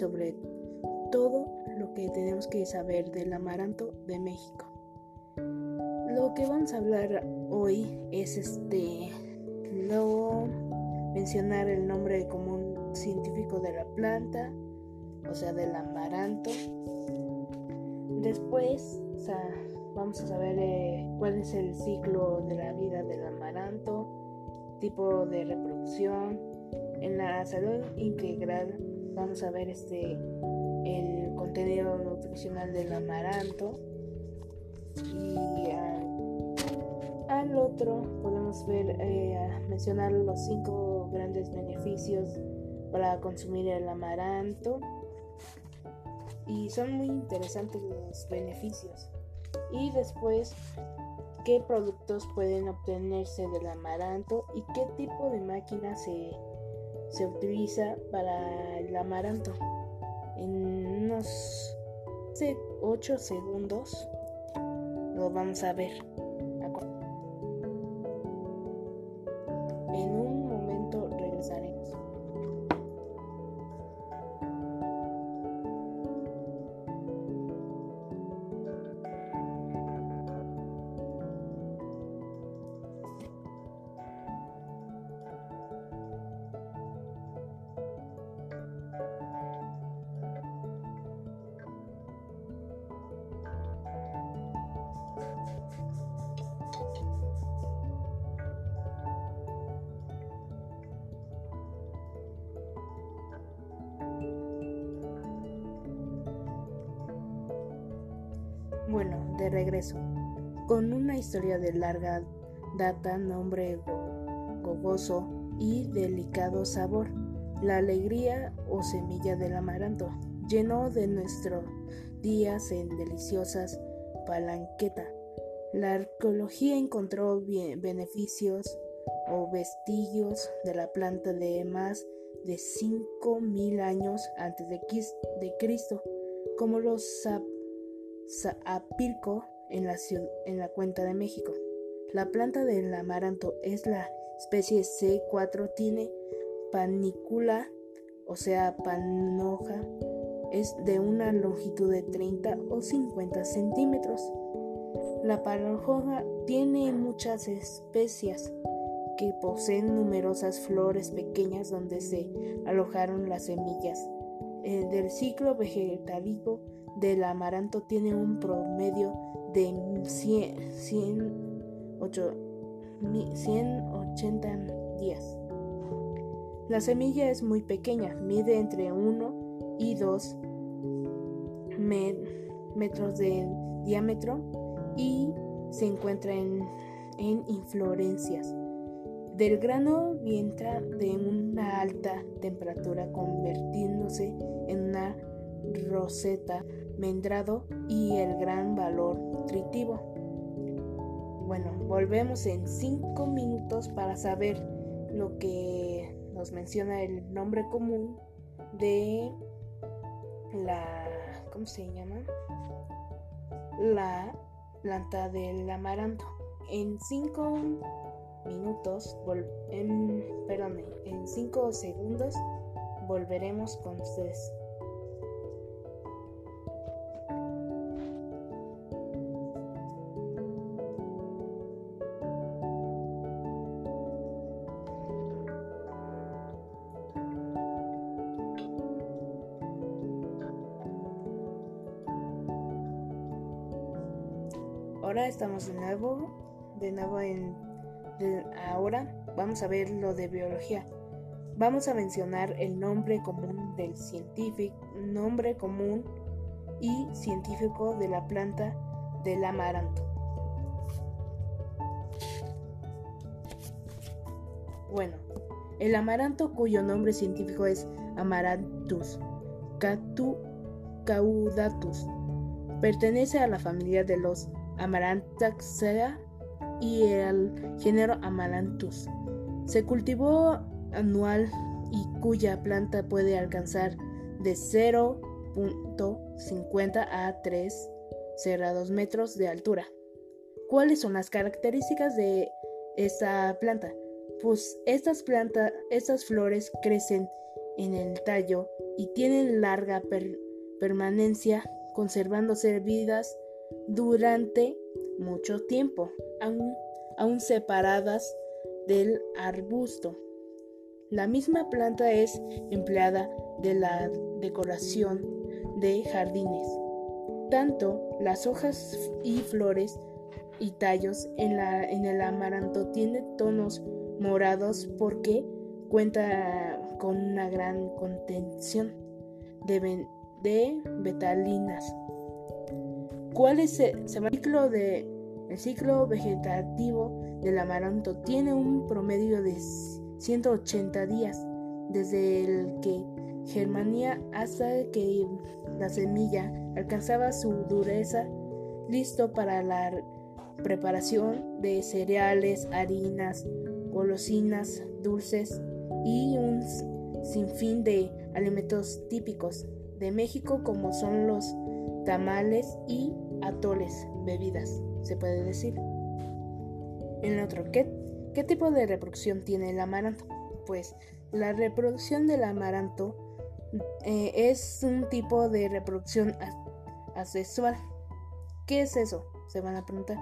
sobre todo lo que tenemos que saber del amaranto de México. Lo que vamos a hablar hoy es este no mencionar el nombre común científico de la planta, o sea, del amaranto. Después, vamos a saber eh, cuál es el ciclo de la vida del amaranto, tipo de reproducción. En la salud integral vamos a ver este el contenido nutricional del amaranto y al otro podemos ver eh, mencionar los cinco grandes beneficios para consumir el amaranto. Y son muy interesantes los beneficios. Y después qué productos pueden obtenerse del amaranto y qué tipo de máquina se, se utiliza para el amaranto. En unos 8 segundos lo vamos a ver. Bueno, de regreso, con una historia de larga data, nombre gogoso y delicado sabor, la alegría o semilla del amaranto llenó de nuestros días en deliciosas palanqueta. La arqueología encontró beneficios o vestigos de la planta de más de 5.000 años antes de Cristo, como los Zapilco en la, en la cuenca de México. La planta del amaranto es la especie C4, tiene panícula, o sea, panoja, es de una longitud de 30 o 50 centímetros. La panoja tiene muchas especias que poseen numerosas flores pequeñas donde se alojaron las semillas. Eh, del ciclo vegetativo del amaranto tiene un promedio de 100, 180 días. La semilla es muy pequeña, mide entre 1 y 2 metros de diámetro y se encuentra en, en inflorescencias. Del grano vientra de una alta temperatura convirtiéndose en una roseta mendrado y el gran valor nutritivo. Bueno, volvemos en 5 minutos para saber lo que nos menciona el nombre común de la... ¿Cómo se llama? La planta del amaranto. En 5 minutos, en, perdón, en 5 segundos volveremos con ustedes. Ahora estamos de nuevo, de nuevo en ahora vamos a ver lo de biología. Vamos a mencionar el nombre común del científico, nombre común y científico de la planta del amaranto. Bueno, el amaranto cuyo nombre científico es Amaranthus caudatus pertenece a la familia de los Amarantaceae y el género Amaranthus. Se cultivó anual y cuya planta puede alcanzar de 0.50 a 3 cerrados metros de altura. ¿Cuáles son las características de esta planta? pues estas plantas, estas flores crecen en el tallo y tienen larga permanencia, conservándose vidas durante mucho tiempo, aún, separadas del arbusto. La misma planta es empleada de la decoración de jardines. Tanto las hojas y flores y tallos en, la, en el amaranto tienen tonos morados porque cuenta con una gran contención de, de betalinas. ¿Cuál es el, ciclo de, ciclo vegetativo del amaranto? Tiene un promedio de 180 días desde el que germanía hasta que la semilla alcanzaba su dureza, listo para la preparación de cereales, harinas, golosinas, dulces y un sinfín de alimentos típicos de México como son los tamales y atoles, bebidas, se puede decir. En el otro, ¿qué, ¿qué tipo de reproducción tiene el amaranto? Pues la reproducción del amaranto eh, es un tipo de reproducción asexual. ¿Qué es eso? Se van a preguntar.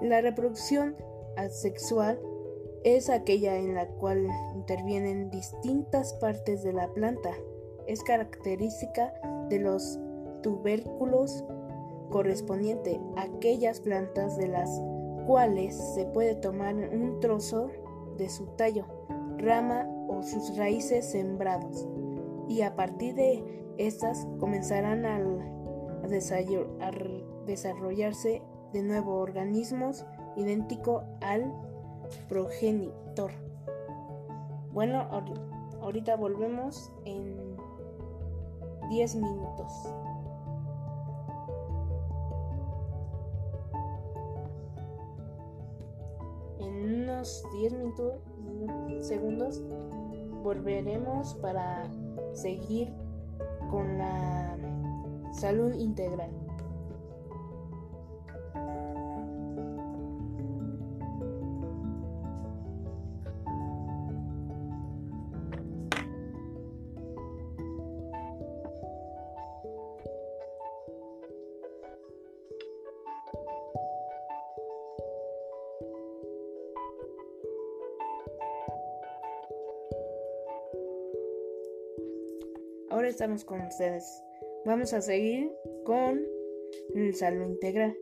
La reproducción asexual es aquella en la cual intervienen distintas partes de la planta. Es característica de los tubérculos correspondiente a aquellas plantas de las cuales se puede tomar un trozo de su tallo, rama o sus raíces sembrados y a partir de estas comenzarán a, desarrollarse de nuevo organismos idéntico al progenitor. Bueno, ahorita volvemos en 10 minutos. Unos 10 minutos, segundos, volveremos para seguir con la salud integral. Con ustedes. Vamos a seguir con el salud integral.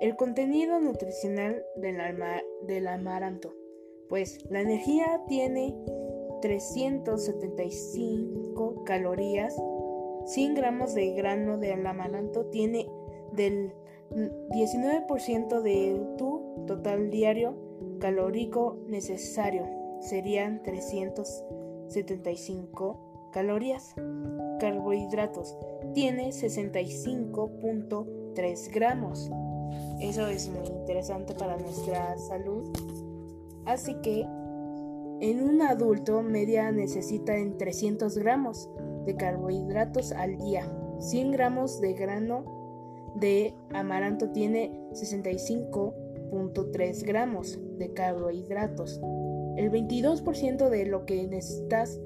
El contenido nutricional del, del amaranto. Pues la energía tiene 375 calorías. 100 gramos de grano de amaranto tiene del 19% de tu total diario calórico necesario. Serían 375 calorías. Carbohidratos. Tiene 65.3 gramos. Eso es muy interesante para nuestra salud. Así que en un adulto media necesita en 300 gramos de carbohidratos al día. 100 gramos de grano de amaranto tiene 65.3 gramos de carbohidratos. El 22% de lo que necesitas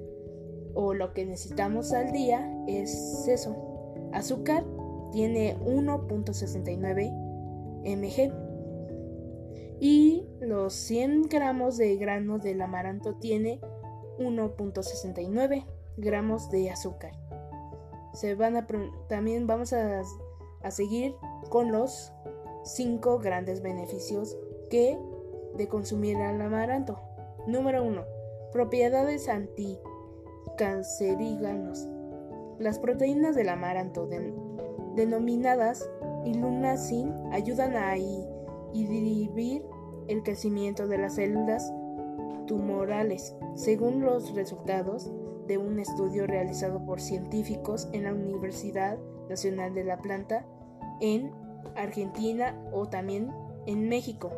o lo que necesitamos al día es eso. Azúcar tiene 1.69 mg y los 100 gramos de granos del amaranto tiene 1.69 gramos de azúcar. Se van a también vamos a, a seguir con los 5 grandes beneficios que de consumir el amaranto. Número 1. Propiedades anti cancerígenos. Las proteínas del amaranto, denominadas ilunacin, ayudan a inhibir el crecimiento de las células tumorales, según los resultados de un estudio realizado por científicos en la Universidad Nacional de la Planta en Argentina o también en México.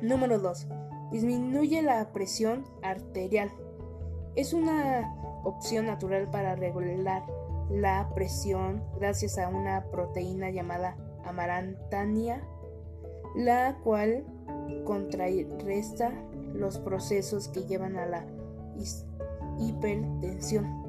Número 2. Disminuye la presión arterial. Es una opción natural para regular la presión gracias a una proteína llamada amarantania, la cual contrarresta los procesos que llevan a la hipertensión.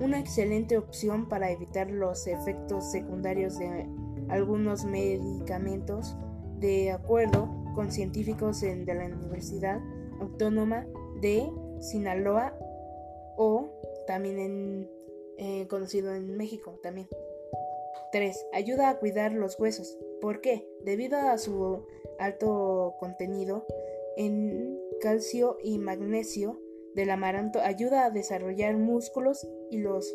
Una excelente opción para evitar los efectos secundarios de algunos medicamentos, de acuerdo con científicos de la Universidad Autónoma de Sinaloa o también eh, conocido en México también. 3. Ayuda a cuidar los huesos. ¿Por qué? Debido a su alto contenido en calcio y magnesio del amaranto, ayuda a desarrollar músculos y los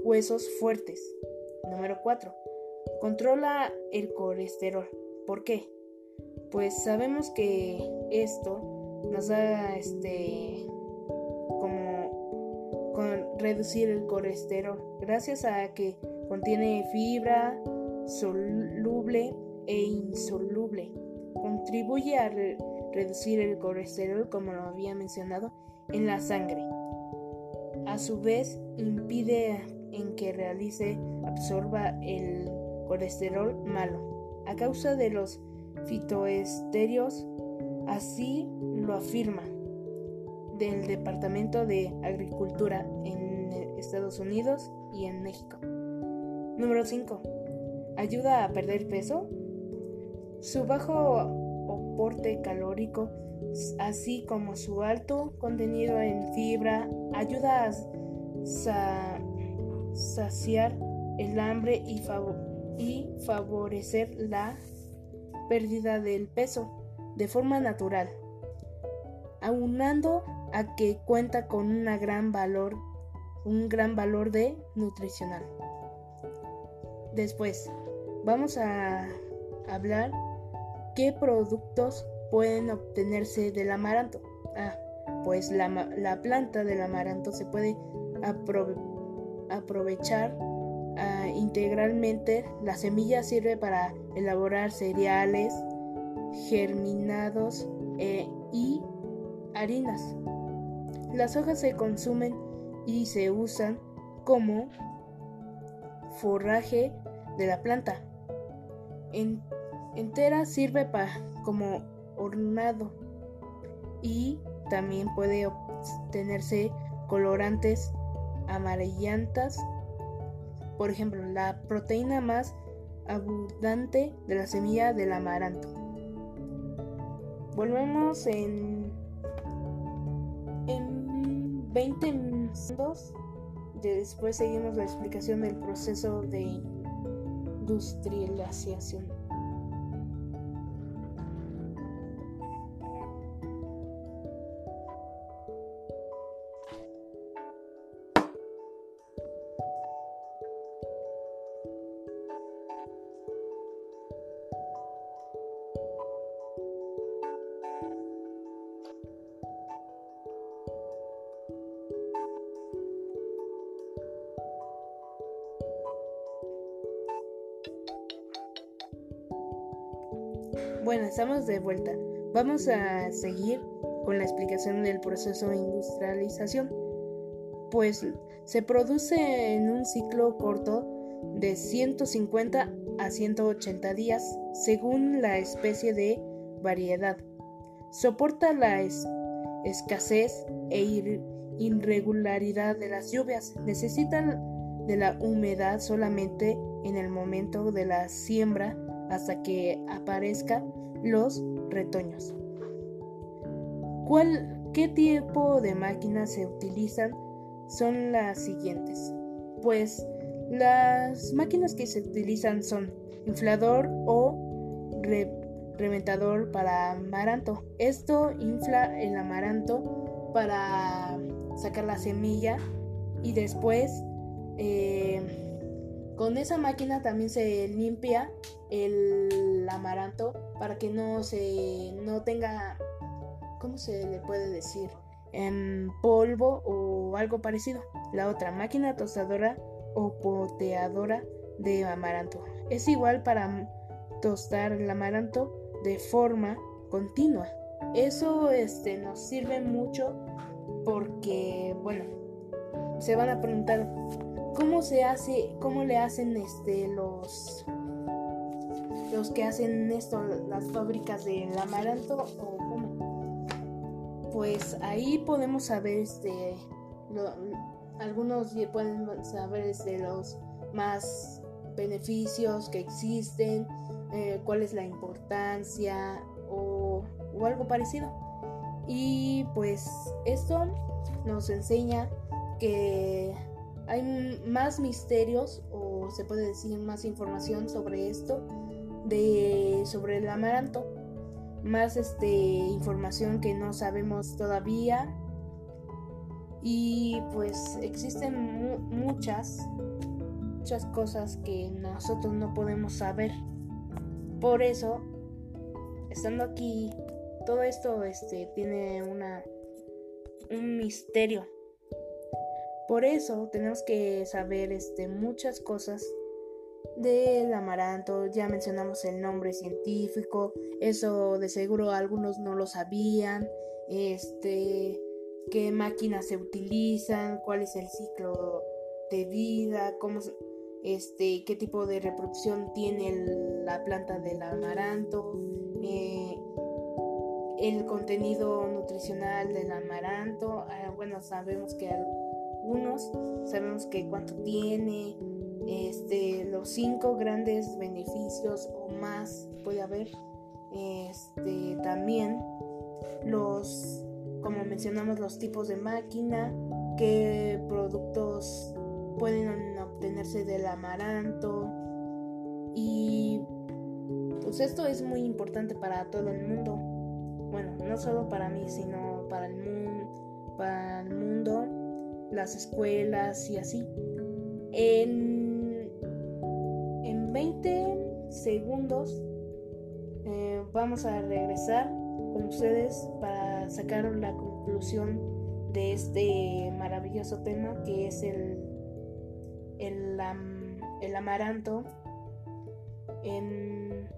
huesos fuertes. Número 4. Controla el colesterol. ¿Por qué? Pues sabemos que esto nos da este reducir el colesterol gracias a que contiene fibra soluble e insoluble. Contribuye a reducir el colesterol, como lo había mencionado, en la sangre. A su vez, impide en que realice, absorba el colesterol malo a causa de los fitoesterios, así lo afirma del Departamento de Agricultura en Estados Unidos y en México. Número 5. Ayuda a perder peso. Su bajo aporte calórico, así como su alto contenido en fibra, ayuda a saciar el hambre y, y favorecer la pérdida del peso de forma natural, aunando a que cuenta con una gran valor, un gran valor de nutricional. Después, vamos a hablar qué productos pueden obtenerse del amaranto. Ah, pues la, la planta del amaranto se puede aprovechar ah, integralmente. La semilla sirve para elaborar cereales, germinados eh, y harinas. Las hojas se consumen y se usan como forraje de la planta. entera sirve para como ornado y también puede obtenerse colorantes amarillentas. Por ejemplo, la proteína más abundante de la semilla del amaranto. Volvemos en, en 20 minutos. Después seguimos la explicación del proceso de industrialización. Bueno, estamos de vuelta. Vamos a seguir con la explicación del proceso de industrialización. Pues se produce en un ciclo corto de 150 a 180 días según la especie de variedad. Soporta la escasez e irregularidad de las lluvias. Necesita de la humedad solamente en el momento de la siembra hasta que aparezcan los retoños. ¿Cuál, ¿Qué tipo de máquinas se utilizan? Son las siguientes. Pues las máquinas que se utilizan son inflador o reventador para amaranto. Esto infla el amaranto para sacar la semilla y después eh, con esa máquina también se limpia el amaranto para que no se no tenga ¿cómo se le puede decir? En polvo o algo parecido. La otra máquina tostadora o poteadora de amaranto. Es igual para tostar el amaranto de forma continua. Eso este, nos sirve mucho porque, bueno, se van a preguntar ¿Cómo se hace, cómo le hacen este los los que hacen esto, las fábricas del amaranto o cómo? pues ahí podemos saber este, algunos pueden saber este, los más beneficios que existen, eh, cuál es la importancia o, o algo parecido. Y pues esto nos enseña que hay más misterios o se puede decir más información sobre esto de sobre el amaranto. Más este información que no sabemos todavía. Y pues existen muchas muchas cosas que nosotros no podemos saber. Por eso estando aquí todo esto este tiene una un misterio por eso tenemos que saber este, muchas cosas del amaranto. Ya mencionamos el nombre científico. Eso de seguro algunos no lo sabían. Este, qué máquinas se utilizan, cuál es el ciclo de vida, cómo, este, qué tipo de reproducción tiene la planta del amaranto, eh, el contenido nutricional del amaranto. Ah, bueno, sabemos que algunos, sabemos que cuánto tiene, este, los cinco grandes beneficios o más puede haber. Este, también los, como mencionamos, los tipos de máquina, qué productos pueden obtenerse del amaranto y pues esto es muy importante para todo el mundo. Bueno, no solo para mí, sino para el mundo las escuelas y así. En, en 20 segundos eh, vamos a regresar con ustedes para sacar la conclusión de este maravilloso tema que es el, el, el amaranto. En,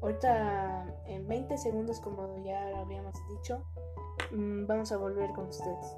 ahorita en 20 segundos, como ya habíamos dicho, mm, vamos a volver con ustedes.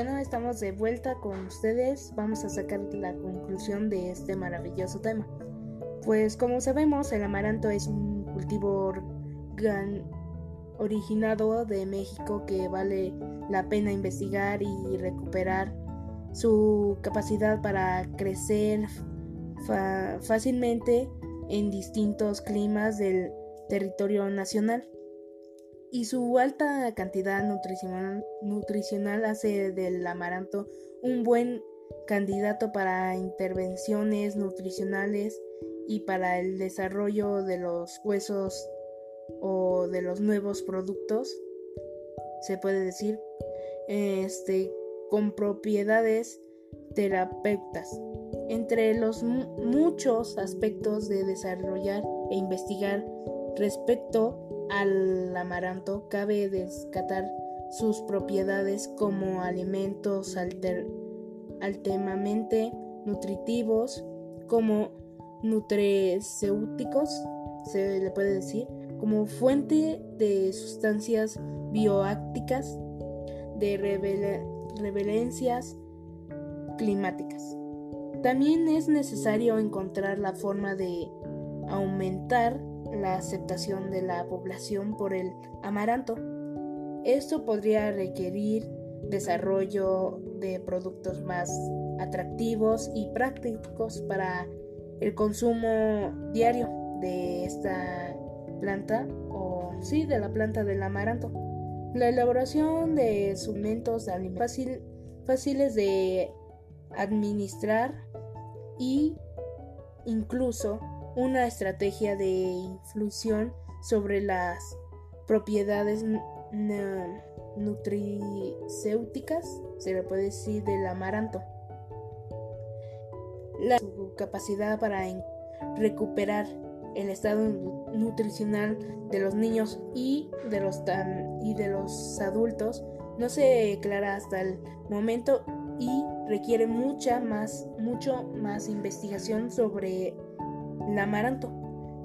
Bueno, estamos de vuelta con ustedes. Vamos a sacar la conclusión de este maravilloso tema. Pues como sabemos, el amaranto es un cultivo originado de México que vale la pena investigar y recuperar su capacidad para crecer fácilmente en distintos climas del territorio nacional y su alta cantidad nutricional, hace del amaranto un buen candidato para intervenciones nutricionales y para el desarrollo de los huesos o de los nuevos productos, se puede decir, este, con propiedades terapeutas. Entre los muchos aspectos de desarrollar e investigar respecto al amaranto cabe descatar sus propiedades como alimentos altamente nutritivos, como nutracéuticos, se le puede decir, como fuente de sustancias bioácticas, de revelencias climáticas. También es necesario encontrar la forma de aumentar la aceptación de la población por el amaranto. Esto podría requerir desarrollo de productos más atractivos y prácticos para el consumo diario de esta planta o sí de la planta del amaranto. La elaboración de sumentos fácil, fáciles de administrar y incluso una estrategia de influsión sobre las propiedades nutricéuticas, se le puede decir, del amaranto. La su capacidad para recuperar el estado nutricional de los niños y de los, y de los adultos no se declara hasta el momento y requiere mucha más, mucho más investigación sobre el amaranto.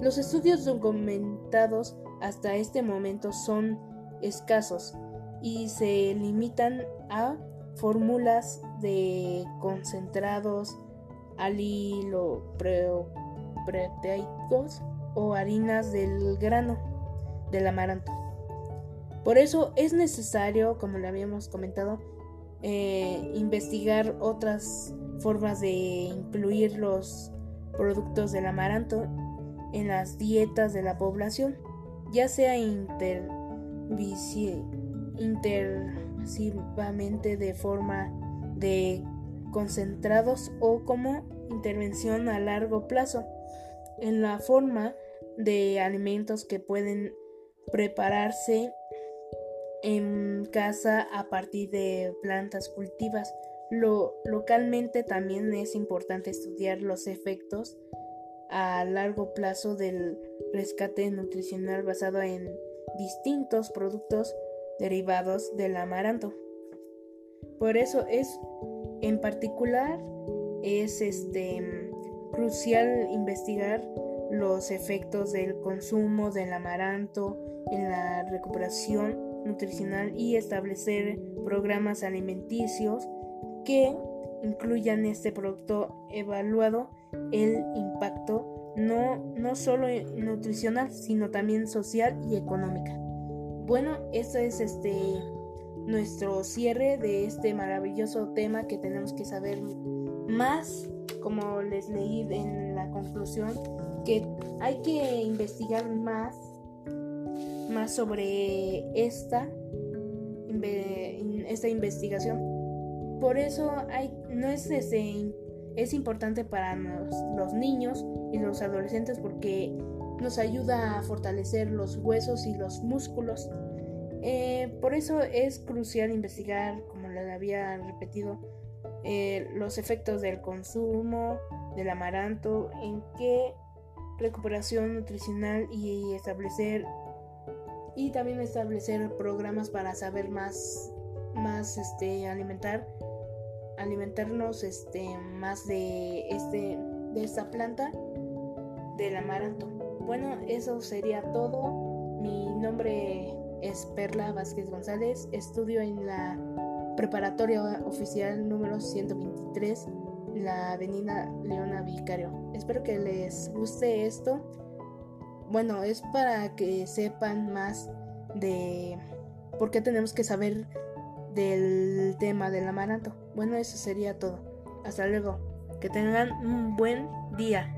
Los estudios documentados hasta este momento son escasos y se limitan a fórmulas de concentrados aliloproteicos o harinas del grano del amaranto. Por eso es necesario, como le habíamos comentado, eh, investigar otras formas de incluir los productos del amaranto en las dietas de la población, ya sea intensivamente de forma de concentrados o como intervención a largo plazo en la forma de alimentos que pueden prepararse en casa a partir de plantas cultivas. Lo, localmente también es importante estudiar los efectos a largo plazo del rescate nutricional basado en distintos productos derivados del amaranto. Por eso es en particular es este crucial investigar los efectos del consumo del amaranto en la recuperación nutricional y establecer programas alimenticios que incluyan este producto evaluado el impacto no, no solo nutricional sino también social y económica. Bueno, este es este nuestro cierre de este maravilloso tema que tenemos que saber más, como les leí en la conclusión, que hay que investigar más más sobre esta, esta investigación. Por eso no es, es importante para los, niños y los adolescentes porque nos ayuda a fortalecer los huesos y los músculos. Eh, por eso es crucial investigar, como les había repetido, eh, los efectos del consumo del amaranto, en qué recuperación nutricional y establecer y también establecer programas para saber más más este alimentar alimentarnos este más de este de esta planta del amaranto. Bueno eso sería todo. Mi nombre es Perla Vázquez González. Estudio en la preparatoria oficial número 123 la avenida Leona Vicario. Espero que les guste esto. Bueno, es para que sepan más de por qué tenemos que saber del tema del amaranto. Bueno, eso sería todo. Hasta luego. Que tengan un buen día.